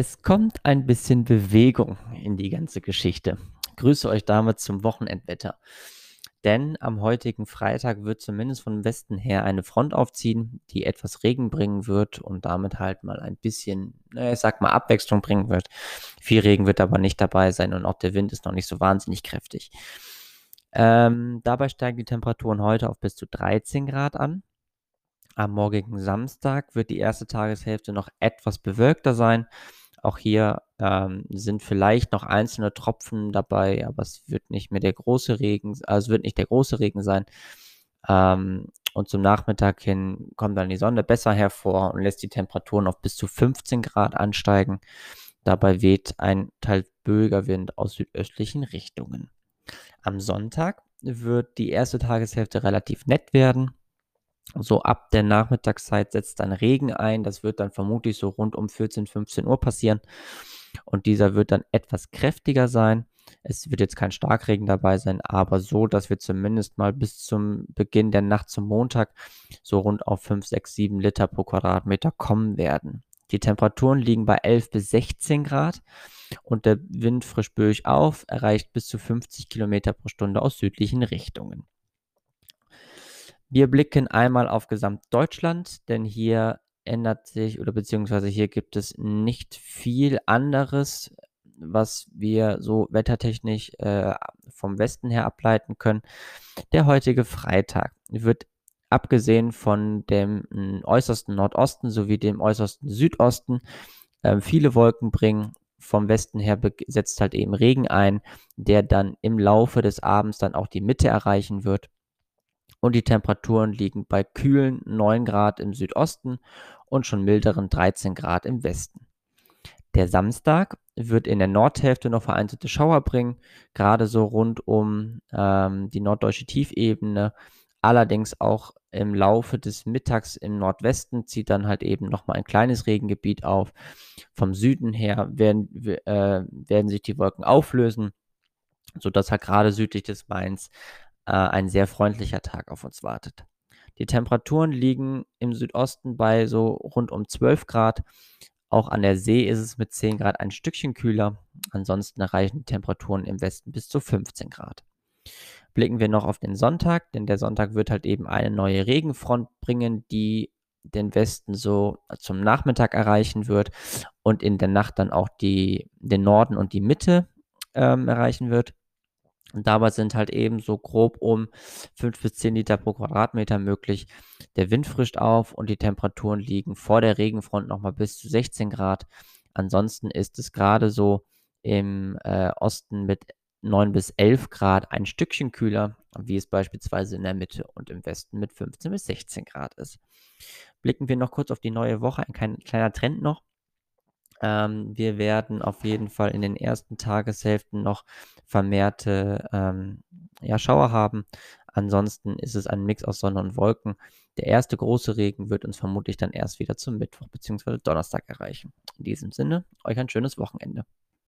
Es kommt ein bisschen Bewegung in die ganze Geschichte. Grüße euch damit zum Wochenendwetter. Denn am heutigen Freitag wird zumindest von Westen her eine Front aufziehen, die etwas Regen bringen wird und damit halt mal ein bisschen, naja, ich sag mal, Abwechslung bringen wird. Viel Regen wird aber nicht dabei sein und auch der Wind ist noch nicht so wahnsinnig kräftig. Ähm, dabei steigen die Temperaturen heute auf bis zu 13 Grad an. Am morgigen Samstag wird die erste Tageshälfte noch etwas bewölkter sein. Auch hier ähm, sind vielleicht noch einzelne Tropfen dabei, aber es wird nicht mehr der große Regen, also es wird nicht der große Regen sein. Ähm, und zum Nachmittag hin kommt dann die Sonne besser hervor und lässt die Temperaturen auf bis zu 15 Grad ansteigen. Dabei weht ein teils böiger Wind aus südöstlichen Richtungen. Am Sonntag wird die erste Tageshälfte relativ nett werden. So ab der Nachmittagszeit setzt dann Regen ein. Das wird dann vermutlich so rund um 14, 15 Uhr passieren. Und dieser wird dann etwas kräftiger sein. Es wird jetzt kein Starkregen dabei sein, aber so, dass wir zumindest mal bis zum Beginn der Nacht zum Montag so rund auf 5, 6, 7 Liter pro Quadratmeter kommen werden. Die Temperaturen liegen bei 11 bis 16 Grad und der Wind frisch böig auf, erreicht bis zu 50 Kilometer pro Stunde aus südlichen Richtungen. Wir blicken einmal auf Gesamtdeutschland, denn hier ändert sich oder beziehungsweise hier gibt es nicht viel anderes, was wir so wettertechnisch äh, vom Westen her ableiten können. Der heutige Freitag wird abgesehen von dem hm, äußersten Nordosten sowie dem äußersten Südosten äh, viele Wolken bringen. Vom Westen her setzt halt eben Regen ein, der dann im Laufe des Abends dann auch die Mitte erreichen wird und die Temperaturen liegen bei kühlen 9 Grad im Südosten und schon milderen 13 Grad im Westen. Der Samstag wird in der Nordhälfte noch vereinzelte Schauer bringen, gerade so rund um ähm, die norddeutsche Tiefebene. Allerdings auch im Laufe des Mittags im Nordwesten zieht dann halt eben nochmal ein kleines Regengebiet auf. Vom Süden her werden, äh, werden sich die Wolken auflösen, sodass halt gerade südlich des Mains äh, ein sehr freundlicher Tag auf uns wartet. Die Temperaturen liegen im Südosten bei so rund um 12 Grad. Auch an der See ist es mit 10 Grad ein Stückchen kühler. Ansonsten erreichen die Temperaturen im Westen bis zu 15 Grad. Blicken wir noch auf den Sonntag, denn der Sonntag wird halt eben eine neue Regenfront bringen, die den Westen so zum Nachmittag erreichen wird und in der Nacht dann auch die, den Norden und die Mitte ähm, erreichen wird. Und dabei sind halt eben so grob um 5 bis 10 Liter pro Quadratmeter möglich. Der Wind frischt auf und die Temperaturen liegen vor der Regenfront nochmal bis zu 16 Grad. Ansonsten ist es gerade so im äh, Osten mit 9 bis 11 Grad ein Stückchen kühler, wie es beispielsweise in der Mitte und im Westen mit 15 bis 16 Grad ist. Blicken wir noch kurz auf die neue Woche, ein kleiner Trend noch. Ähm, wir werden auf jeden Fall in den ersten Tageshälften noch vermehrte ähm, ja, Schauer haben. Ansonsten ist es ein Mix aus Sonne und Wolken. Der erste große Regen wird uns vermutlich dann erst wieder zum Mittwoch bzw. Donnerstag erreichen. In diesem Sinne, euch ein schönes Wochenende.